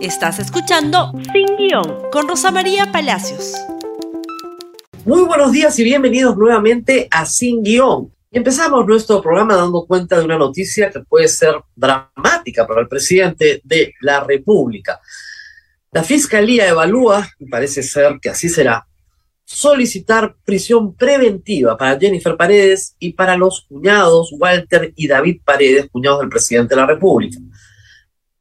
Estás escuchando Sin Guión con Rosa María Palacios. Muy buenos días y bienvenidos nuevamente a Sin Guión. Empezamos nuestro programa dando cuenta de una noticia que puede ser dramática para el presidente de la República. La Fiscalía evalúa, y parece ser que así será, solicitar prisión preventiva para Jennifer Paredes y para los cuñados Walter y David Paredes, cuñados del presidente de la República.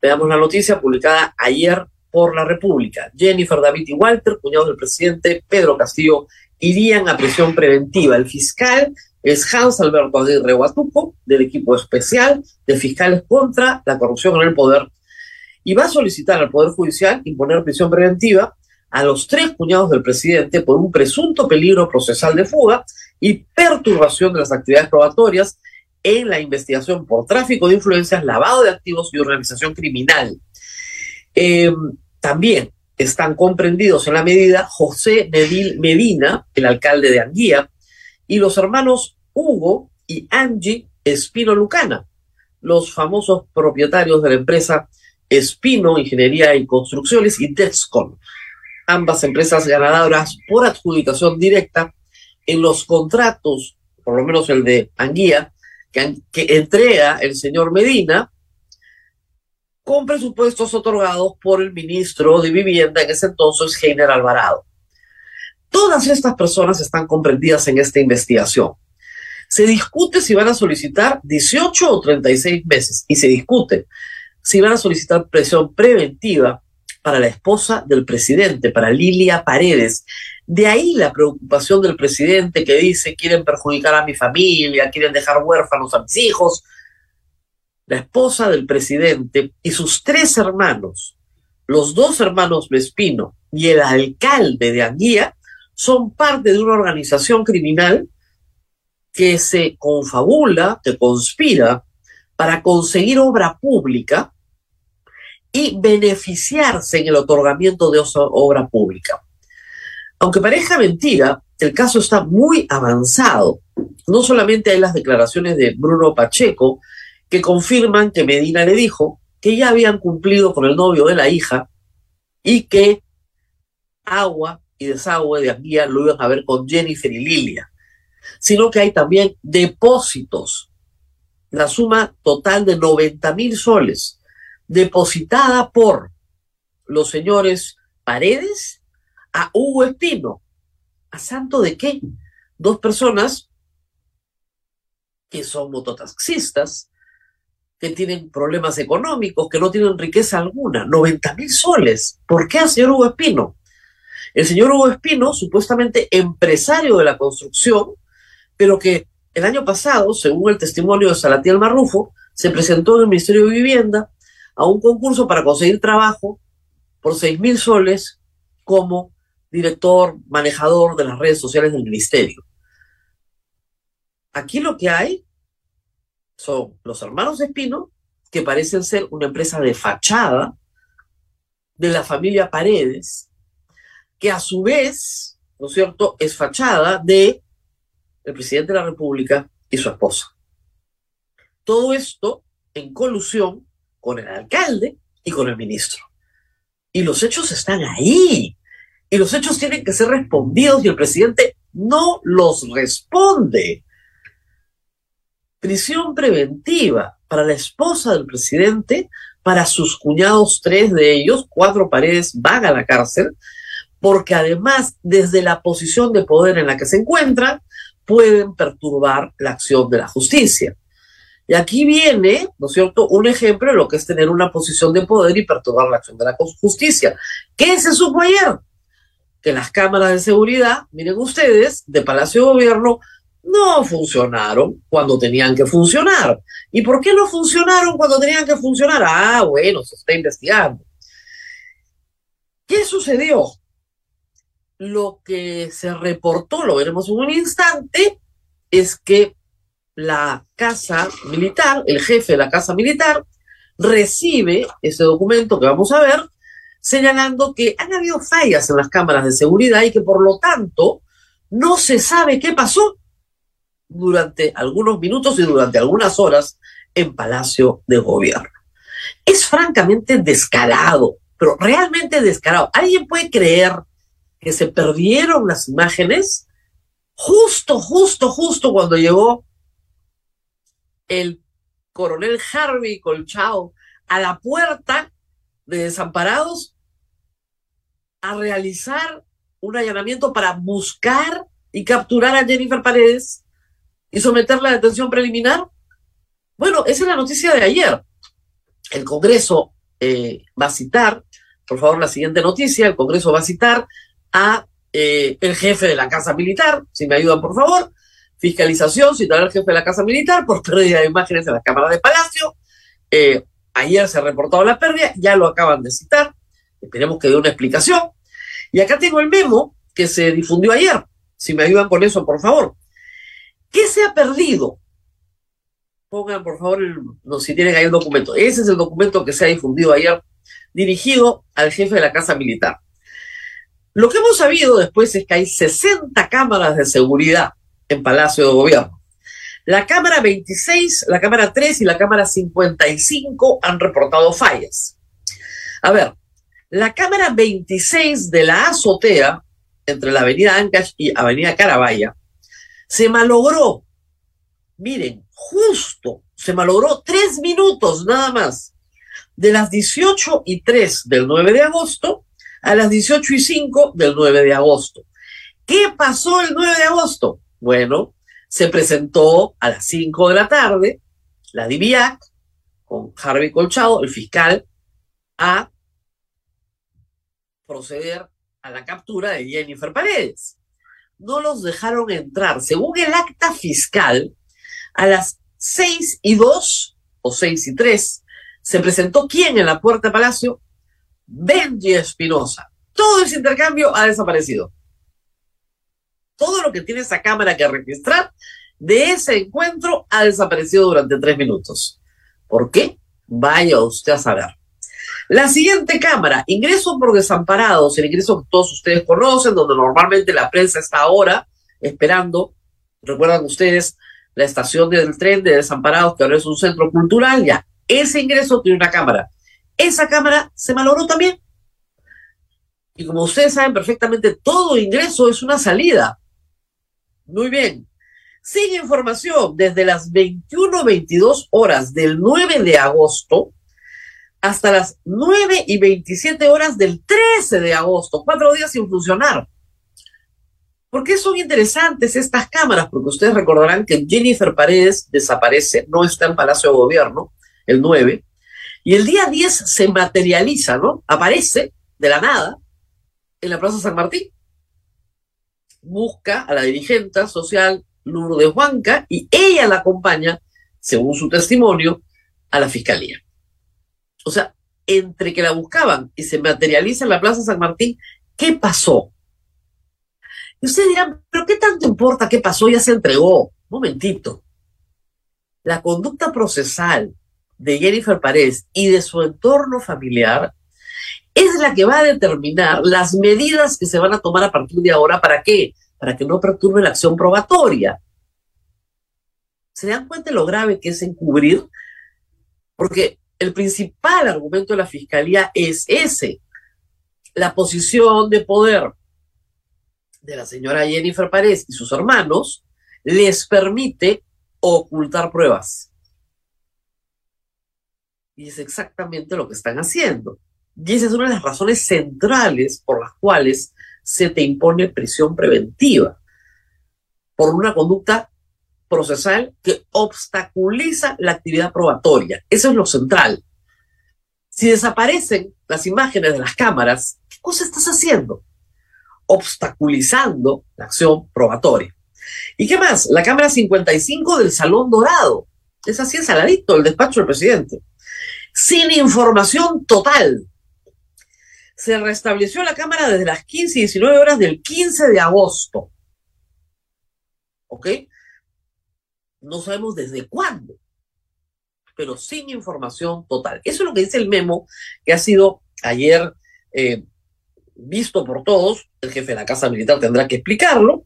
Veamos la noticia publicada ayer por la República. Jennifer, David y Walter, cuñados del presidente Pedro Castillo, irían a prisión preventiva. El fiscal es Hans Alberto Aguirre Guatuco, del equipo especial de fiscales contra la corrupción en el poder, y va a solicitar al Poder Judicial imponer prisión preventiva a los tres cuñados del presidente por un presunto peligro procesal de fuga y perturbación de las actividades probatorias en la investigación por tráfico de influencias, lavado de activos y organización criminal. Eh, también están comprendidos en la medida José Medina, el alcalde de Anguía, y los hermanos Hugo y Angie Espino Lucana, los famosos propietarios de la empresa Espino Ingeniería y Construcciones y Dexcon, ambas empresas ganadoras por adjudicación directa en los contratos, por lo menos el de Anguía, que, entrega el señor Medina con presupuestos otorgados por el ministro de Vivienda en ese entonces, Heiner Alvarado. Todas estas personas están comprendidas en esta investigación. Se discute si van a solicitar 18 o 36 meses y se discute si van a solicitar presión preventiva para la esposa del presidente, para Lilia Paredes, de ahí la preocupación del presidente que dice, quieren perjudicar a mi familia, quieren dejar huérfanos a mis hijos. La esposa del presidente y sus tres hermanos, los dos hermanos Vespino y el alcalde de Anguía, son parte de una organización criminal que se confabula, que conspira para conseguir obra pública y beneficiarse en el otorgamiento de esa obra pública. Aunque parezca mentira, el caso está muy avanzado. No solamente hay las declaraciones de Bruno Pacheco que confirman que Medina le dijo que ya habían cumplido con el novio de la hija y que agua y desagüe de Anguía lo iban a ver con Jennifer y Lilia, sino que hay también depósitos, la suma total de 90 mil soles, depositada por los señores Paredes a Hugo Espino. ¿A santo de qué? Dos personas que son mototaxistas, que tienen problemas económicos, que no tienen riqueza alguna, 90 mil soles. ¿Por qué al señor Hugo Espino? El señor Hugo Espino, supuestamente empresario de la construcción, pero que el año pasado, según el testimonio de Salatiel Marrufo, se presentó en el Ministerio de Vivienda a un concurso para conseguir trabajo por 6 mil soles como director, manejador de las redes sociales del ministerio. Aquí lo que hay son los hermanos Espino, que parecen ser una empresa de fachada de la familia Paredes, que a su vez, ¿no es cierto?, es fachada de el presidente de la República y su esposa. Todo esto en colusión con el alcalde y con el ministro. Y los hechos están ahí y los hechos tienen que ser respondidos y el presidente no los responde. Prisión preventiva para la esposa del presidente, para sus cuñados, tres de ellos, cuatro paredes van a la cárcel, porque además desde la posición de poder en la que se encuentran, pueden perturbar la acción de la justicia. Y aquí viene, ¿no es cierto?, un ejemplo de lo que es tener una posición de poder y perturbar la acción de la justicia. ¿Qué se supo ayer? Que las cámaras de seguridad, miren ustedes, de Palacio de Gobierno, no funcionaron cuando tenían que funcionar. ¿Y por qué no funcionaron cuando tenían que funcionar? Ah, bueno, se está investigando. ¿Qué sucedió? Lo que se reportó, lo veremos en un instante, es que la casa militar, el jefe de la casa militar, recibe ese documento que vamos a ver señalando que han habido fallas en las cámaras de seguridad y que por lo tanto no se sabe qué pasó durante algunos minutos y durante algunas horas en Palacio de Gobierno. Es francamente descalado pero realmente descarado. ¿Alguien puede creer que se perdieron las imágenes justo, justo, justo cuando llegó el coronel Harvey Colchao a la puerta de desamparados a realizar un allanamiento para buscar y capturar a Jennifer Paredes y someterla a detención preliminar? Bueno, esa es la noticia de ayer. El Congreso eh, va a citar, por favor, la siguiente noticia, el Congreso va a citar a eh, el jefe de la Casa Militar, si me ayudan, por favor, fiscalización, citar al jefe de la Casa Militar por pérdida de imágenes en la Cámara de Palacio. Eh, ayer se ha reportado la pérdida, ya lo acaban de citar, esperemos que dé una explicación. Y acá tengo el memo que se difundió ayer, si me ayudan con eso, por favor. ¿Qué se ha perdido? Pongan, por favor, no, si tienen ahí el documento. Ese es el documento que se ha difundido ayer, dirigido al jefe de la Casa Militar. Lo que hemos sabido después es que hay 60 cámaras de seguridad en Palacio de Gobierno. La Cámara 26, la Cámara 3 y la Cámara 55 han reportado fallas. A ver, la Cámara 26 de la azotea, entre la Avenida Ancash y Avenida Carabaya, se malogró. Miren, justo se malogró tres minutos nada más. De las 18 y 3 del 9 de agosto a las 18 y 5 del 9 de agosto. ¿Qué pasó el 9 de agosto? Bueno, se presentó a las 5 de la tarde la DIVIAC con Harvey Colchado, el fiscal, a proceder a la captura de Jennifer Paredes. No los dejaron entrar. Según el acta fiscal, a las 6 y 2 o 6 y 3 se presentó quién en la puerta de Palacio? Benji Espinosa. Todo ese intercambio ha desaparecido todo lo que tiene esa cámara que registrar de ese encuentro ha desaparecido durante tres minutos. ¿Por qué? Vaya usted a saber. La siguiente cámara, ingreso por desamparados, el ingreso que todos ustedes conocen, donde normalmente la prensa está ahora esperando. Recuerdan ustedes la estación del tren de desamparados, que ahora es un centro cultural, ya. Ese ingreso tiene una cámara. Esa cámara se malogró también. Y como ustedes saben perfectamente, todo ingreso es una salida. Muy bien. Sin información, desde las 21-22 horas del 9 de agosto hasta las 9 y 27 horas del 13 de agosto, cuatro días sin funcionar. ¿Por qué son interesantes estas cámaras? Porque ustedes recordarán que Jennifer Paredes desaparece, no está en Palacio de Gobierno, el 9, y el día 10 se materializa, ¿no? Aparece de la nada en la Plaza San Martín busca a la dirigente social Lourdes Huanca y ella la acompaña, según su testimonio, a la fiscalía. O sea, entre que la buscaban y se materializa en la Plaza San Martín, ¿qué pasó? Y ustedes dirán, ¿pero qué tanto importa qué pasó? Ya se entregó. momentito. La conducta procesal de Jennifer Paredes y de su entorno familiar es la que va a determinar las medidas que se van a tomar a partir de ahora. ¿Para qué? Para que no perturbe la acción probatoria. ¿Se dan cuenta de lo grave que es encubrir? Porque el principal argumento de la fiscalía es ese. La posición de poder de la señora Jennifer Párez y sus hermanos les permite ocultar pruebas. Y es exactamente lo que están haciendo. Y esa es una de las razones centrales por las cuales se te impone prisión preventiva, por una conducta procesal que obstaculiza la actividad probatoria. Eso es lo central. Si desaparecen las imágenes de las cámaras, ¿qué cosa estás haciendo? Obstaculizando la acción probatoria. ¿Y qué más? La cámara 55 del Salón Dorado. Es así, es saladito el despacho del presidente. Sin información total se restableció la Cámara desde las 15 y 19 horas del 15 de agosto. ¿Ok? No sabemos desde cuándo, pero sin información total. Eso es lo que dice el memo que ha sido ayer eh, visto por todos. El jefe de la Casa Militar tendrá que explicarlo.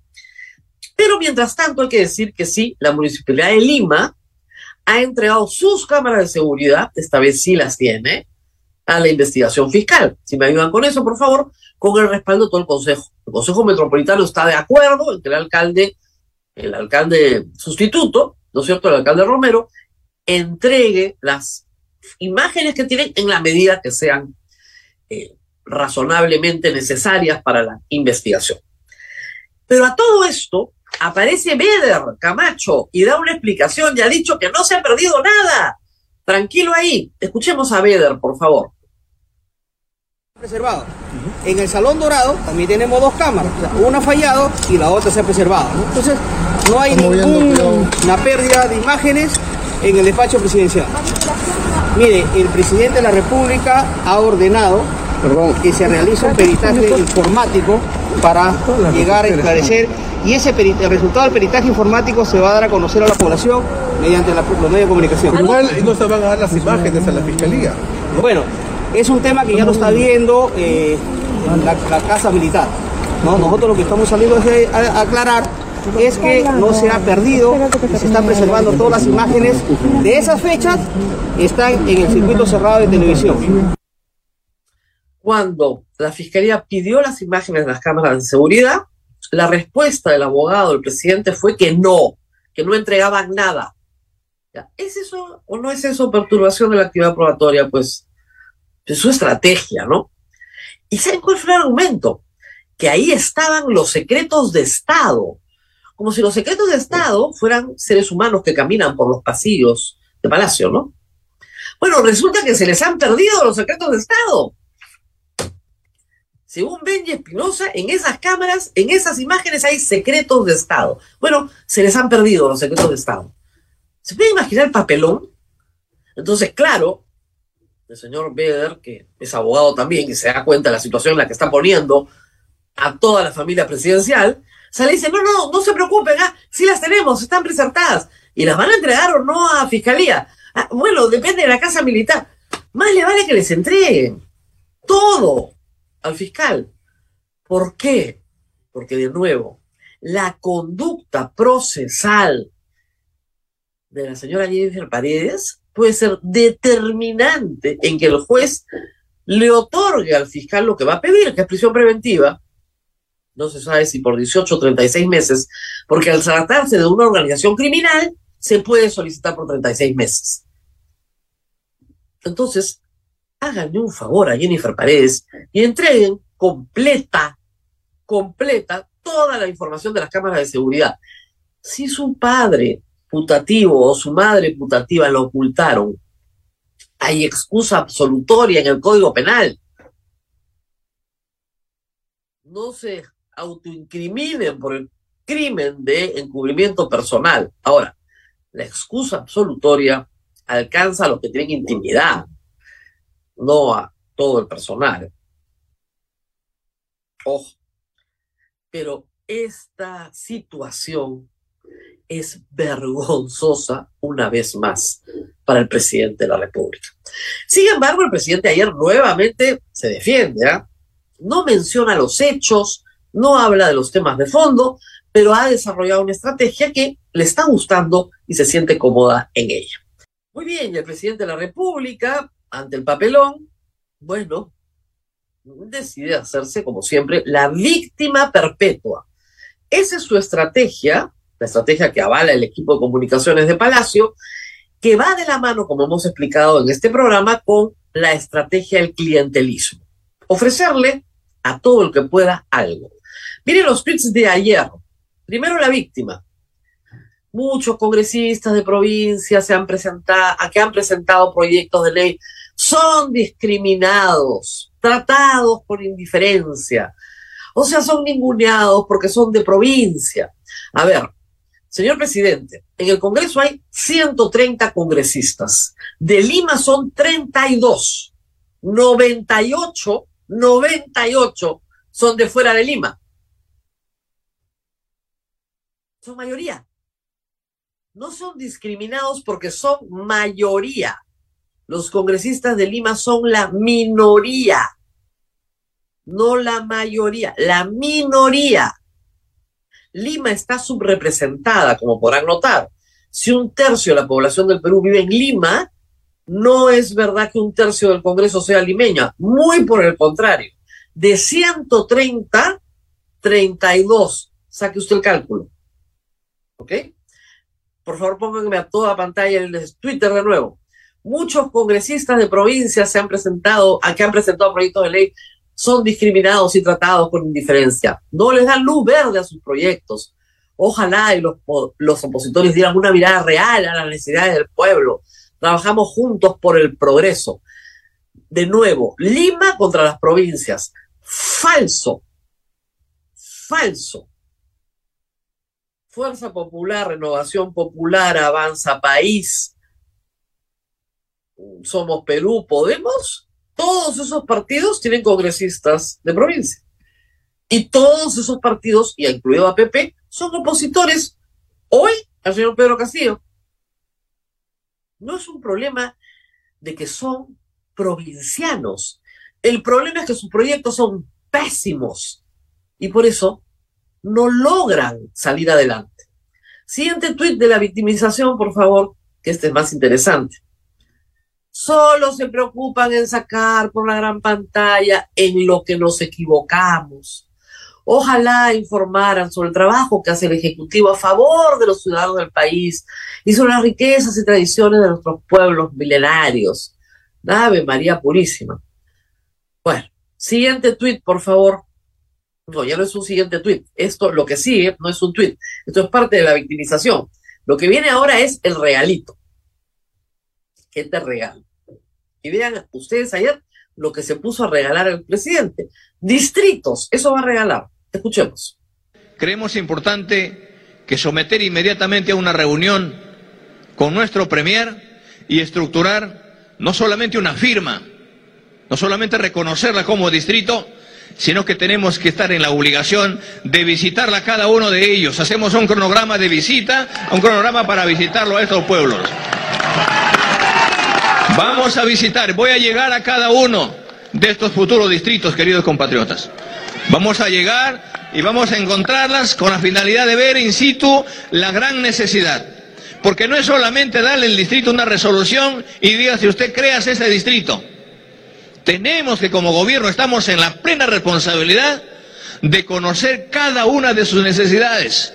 Pero mientras tanto hay que decir que sí, la Municipalidad de Lima ha entregado sus cámaras de seguridad, esta vez sí las tiene, a la investigación fiscal. Si me ayudan con eso, por favor, con el respaldo de todo el Consejo. El Consejo Metropolitano está de acuerdo en que el alcalde, el alcalde sustituto, ¿no es cierto?, el alcalde Romero, entregue las imágenes que tienen en la medida que sean eh, razonablemente necesarias para la investigación. Pero a todo esto aparece Beder Camacho y da una explicación y ha dicho que no se ha perdido nada. Tranquilo ahí. Escuchemos a Beder, por favor. Preservado. En el Salón Dorado también tenemos dos cámaras. Una ha fallado y la otra se ha preservado. Entonces, no hay ninguna pérdida de imágenes en el despacho presidencial. Mire, el presidente de la República ha ordenado que se realice un peritaje informático para llegar a esclarecer y ese el resultado del peritaje informático se va a dar a conocer a la población mediante los medios de comunicación. Igual no se van a dar las imágenes a la fiscalía. Bueno, es un tema que ya lo está viendo eh, la, Casa Militar. ¿no? Nosotros lo que estamos saliendo es a aclarar es que no se ha perdido se están preservando todas las imágenes de esas fechas, están en el circuito cerrado de televisión. Cuando la Fiscalía pidió las imágenes de las cámaras de seguridad, la respuesta del abogado del presidente fue que no, que no entregaban nada. ¿Es eso o no es eso perturbación de la actividad probatoria? Pues es su estrategia, ¿no? ¿Y saben cuál fue el argumento? Que ahí estaban los secretos de Estado como si los secretos de Estado fueran seres humanos que caminan por los pasillos de Palacio, ¿no? Bueno, resulta que se les han perdido los secretos de Estado. Según Benji Espinosa, en esas cámaras, en esas imágenes hay secretos de Estado. Bueno, se les han perdido los secretos de Estado. ¿Se puede imaginar el papelón? Entonces, claro, el señor Beder, que es abogado también, y se da cuenta de la situación en la que está poniendo a toda la familia presidencial, se le dice, no, no, no se preocupen, ah, sí las tenemos, están presertadas. ¿Y las van a entregar o no a fiscalía? Ah, bueno, depende de la casa militar. Más le vale que les entreguen todo al fiscal. ¿Por qué? Porque de nuevo, la conducta procesal de la señora Jennifer Paredes puede ser determinante en que el juez le otorgue al fiscal lo que va a pedir, que es prisión preventiva, no se sabe si por 18 o 36 meses, porque al tratarse de una organización criminal, se puede solicitar por 36 meses. Entonces, háganle un favor a Jennifer Paredes y entreguen completa, completa toda la información de las cámaras de seguridad. Si su padre putativo o su madre putativa lo ocultaron, hay excusa absolutoria en el Código Penal. No se autoincriminen por el crimen de encubrimiento personal. Ahora, la excusa absolutoria alcanza a los que tienen intimidad, no a todo el personal. Ojo, pero esta situación es vergonzosa una vez más para el presidente de la República. Sin embargo, el presidente ayer nuevamente se defiende, ¿ah? no menciona los hechos, no habla de los temas de fondo, pero ha desarrollado una estrategia que le está gustando y se siente cómoda en ella. Muy bien, el presidente de la República, ante el papelón, bueno, decide hacerse, como siempre, la víctima perpetua. Esa es su estrategia, la estrategia que avala el equipo de comunicaciones de Palacio, que va de la mano, como hemos explicado en este programa, con la estrategia del clientelismo. Ofrecerle a todo el que pueda algo. Miren los tweets de ayer. Primero la víctima. Muchos congresistas de provincia se han presentado, que han presentado proyectos de ley son discriminados, tratados por indiferencia. O sea, son ninguneados porque son de provincia. A ver, señor presidente, en el Congreso hay 130 congresistas. De Lima son 32. 98, 98 son de fuera de Lima son mayoría. No son discriminados porque son mayoría. Los congresistas de Lima son la minoría, no la mayoría, la minoría. Lima está subrepresentada, como podrán notar. Si un tercio de la población del Perú vive en Lima, No es verdad que un tercio del Congreso sea limeña, muy por el contrario. De 130, 32. Saque usted el cálculo. ¿Ok? Por favor, pónganme a toda pantalla el Twitter de nuevo. Muchos congresistas de provincias se han presentado, que han presentado proyectos de ley, son discriminados y tratados con indiferencia. No les dan luz verde a sus proyectos. Ojalá y los, los opositores dieran una mirada real a las necesidades del pueblo. Trabajamos juntos por el progreso. De nuevo, Lima contra las provincias. Falso. Falso. Fuerza Popular, Renovación Popular, Avanza País, Somos Perú, Podemos, todos esos partidos tienen congresistas de provincia. Y todos esos partidos, y incluido a PP, son opositores hoy al señor Pedro Castillo. No es un problema de que son provincianos. El problema es que sus proyectos son pésimos y por eso no logran salir adelante. Siguiente tuit de la victimización, por favor, que este es más interesante. Solo se preocupan en sacar por la gran pantalla en lo que nos equivocamos. Ojalá informaran sobre el trabajo que hace el Ejecutivo a favor de los ciudadanos del país y sobre las riquezas y tradiciones de nuestros pueblos milenarios. Ave María Purísima. Bueno, siguiente tuit, por favor. No, ya no es un siguiente tuit. Esto, lo que sigue, no es un tuit. Esto es parte de la victimización. Lo que viene ahora es el regalito. ¿Qué te regalo? Y vean ustedes ayer lo que se puso a regalar el presidente. Distritos, eso va a regalar. Escuchemos. Creemos importante que someter inmediatamente a una reunión con nuestro Premier y estructurar no solamente una firma, no solamente reconocerla como distrito, sino que tenemos que estar en la obligación de visitarla cada uno de ellos. Hacemos un cronograma de visita, un cronograma para visitarlo a estos pueblos. Vamos a visitar, voy a llegar a cada uno de estos futuros distritos, queridos compatriotas. Vamos a llegar y vamos a encontrarlas con la finalidad de ver in situ la gran necesidad. Porque no es solamente darle al distrito una resolución y diga si usted crea ese distrito. Tenemos que como gobierno estamos en la plena responsabilidad de conocer cada una de sus necesidades.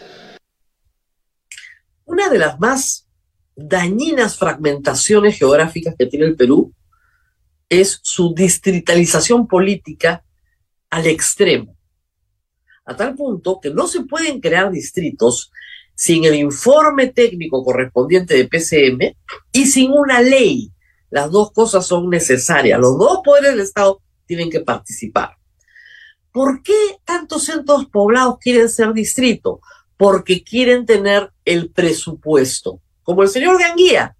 Una de las más dañinas fragmentaciones geográficas que tiene el Perú es su distritalización política al extremo, a tal punto que no se pueden crear distritos sin el informe técnico correspondiente de PCM y sin una ley. Las dos cosas son necesarias. Los dos poderes del Estado tienen que participar. ¿Por qué tantos centros poblados quieren ser distrito? Porque quieren tener el presupuesto como el señor de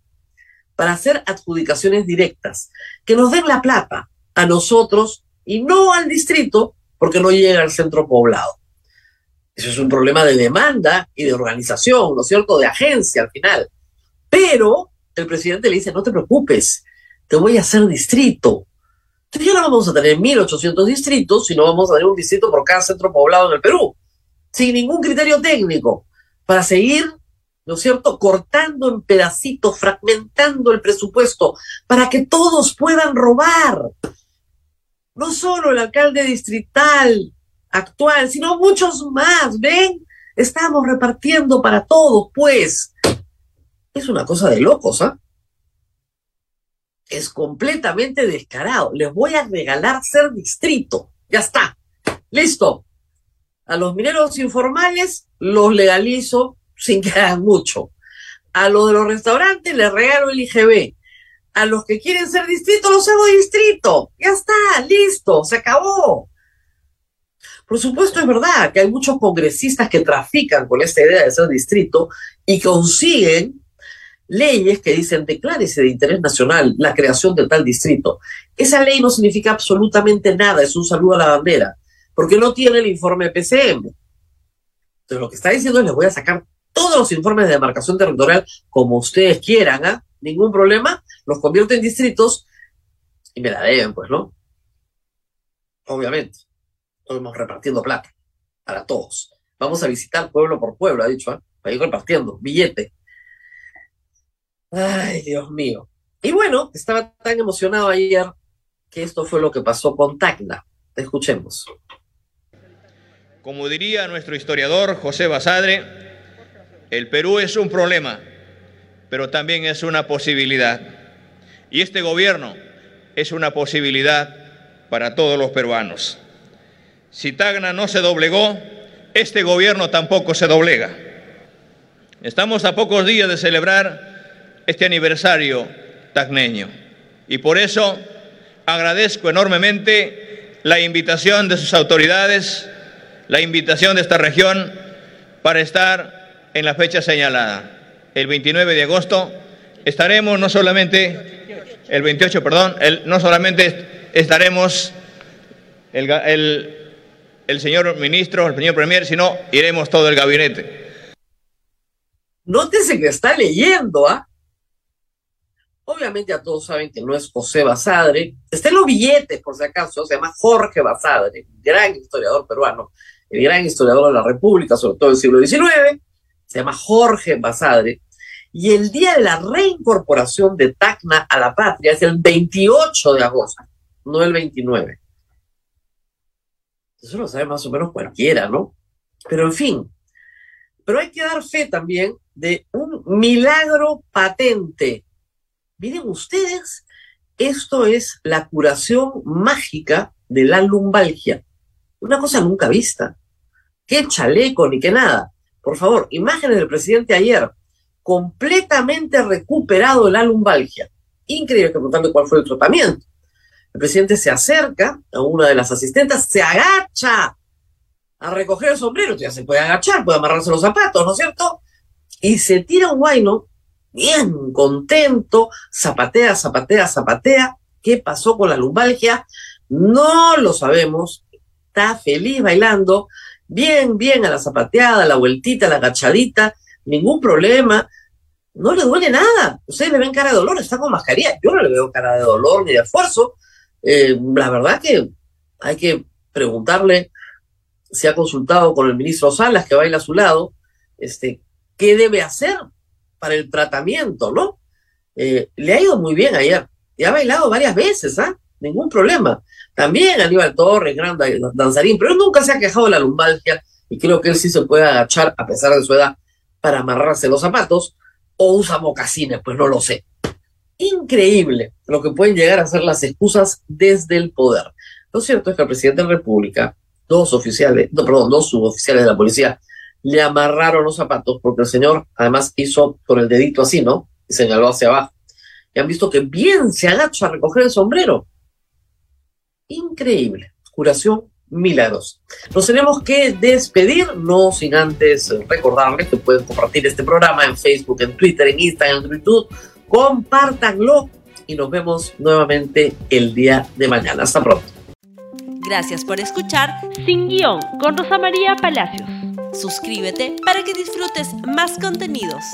para hacer adjudicaciones directas, que nos den la plata a nosotros y no al distrito, porque no llega al centro poblado. Eso es un problema de demanda y de organización, ¿no es cierto?, de agencia al final. Pero el presidente le dice, no te preocupes, te voy a hacer distrito. Entonces ya no vamos a tener 1.800 distritos, sino vamos a tener un distrito por cada centro poblado en el Perú, sin ningún criterio técnico, para seguir ¿no es cierto?, cortando en pedacitos, fragmentando el presupuesto para que todos puedan robar. No solo el alcalde distrital actual, sino muchos más, ¿ven? Estamos repartiendo para todos, pues. Es una cosa de locos, ¿ah? Es completamente descarado. Les voy a regalar ser distrito. Ya está. Listo. A los mineros informales los legalizo sin que hagan mucho. A los de los restaurantes les regalo el IGB. A los que quieren ser distrito los hago distrito. Ya está, listo, se acabó. Por supuesto, es verdad que hay muchos congresistas que trafican con esta idea de ser distrito y consiguen leyes que dicen declárese de interés nacional la creación de tal distrito. Esa ley no significa absolutamente nada, es un saludo a la bandera, porque no tiene el informe PCM. Entonces, lo que está diciendo es les voy a sacar todos los informes de demarcación territorial como ustedes quieran, ¿ah? Ningún problema, los convierto en distritos y me la deben, pues, ¿no? Obviamente. Estamos repartiendo plata para todos. Vamos a visitar pueblo por pueblo, ha dicho, ¿eh? Para ir repartiendo, billete. Ay, Dios mío. Y bueno, estaba tan emocionado ayer que esto fue lo que pasó con Tacna. Escuchemos. Como diría nuestro historiador José Basadre, el Perú es un problema, pero también es una posibilidad. Y este gobierno es una posibilidad para todos los peruanos. Si Tacna no se doblegó, este gobierno tampoco se doblega. Estamos a pocos días de celebrar este aniversario tacneño y por eso agradezco enormemente la invitación de sus autoridades, la invitación de esta región para estar en la fecha señalada. El 29 de agosto estaremos no solamente, el 28, perdón, no solamente estaremos el, el el señor ministro, el señor premier, sino iremos todo el gabinete. Nótese que está leyendo, ¿ah? Obviamente ya todos saben que no es José Basadre. Está en los billetes, por si acaso, se llama Jorge Basadre, gran historiador peruano, el gran historiador de la República, sobre todo del siglo XIX. Se llama Jorge Basadre. Y el día de la reincorporación de Tacna a la patria es el 28 de agosto, no el 29. Eso lo sabe más o menos cualquiera, ¿no? Pero en fin, pero hay que dar fe también de un milagro patente. Miren ustedes, esto es la curación mágica de la lumbalgia. Una cosa nunca vista. Qué chaleco ni qué nada. Por favor, imágenes del presidente ayer, completamente recuperado de la lumbalgia. Increíble que preguntarle cuál fue el tratamiento. El presidente se acerca a una de las asistentes, se agacha a recoger el sombrero, ya se puede agachar, puede amarrarse los zapatos, ¿no es cierto? Y se tira un guayno, bien contento, zapatea, zapatea, zapatea. ¿Qué pasó con la lumbalgia? No lo sabemos. Está feliz bailando, bien, bien a la zapateada, a la vueltita, a la agachadita, ningún problema. No le duele nada. Ustedes le ven cara de dolor, está con mascarilla. Yo no le veo cara de dolor ni de esfuerzo. Eh, la verdad que hay que preguntarle si ha consultado con el ministro Salas, que baila a su lado, este, qué debe hacer para el tratamiento, ¿no? Eh, le ha ido muy bien ayer, y ha bailado varias veces, ¿ah? Ningún problema. También Aníbal Torres, gran danzarín, pero nunca se ha quejado de la lumbalgia, y creo que él sí se puede agachar, a pesar de su edad, para amarrarse los zapatos, o usa mocasines, pues no lo sé increíble lo que pueden llegar a ser las excusas desde el poder. Lo cierto es que el presidente de la República, dos oficiales, no, perdón, dos suboficiales de la policía, le amarraron los zapatos porque el señor además hizo con el dedito así, ¿no? Y señaló hacia abajo. Y han visto que bien se agacha a recoger el sombrero. Increíble. Curación milagros. Nos tenemos que despedir, no sin antes recordarles que pueden compartir este programa en Facebook, en Twitter, en Instagram, en YouTube compártanlo y nos vemos nuevamente el día de mañana. Hasta pronto. Gracias por escuchar Sin Guión con Rosa María Palacios. Suscríbete para que disfrutes más contenidos.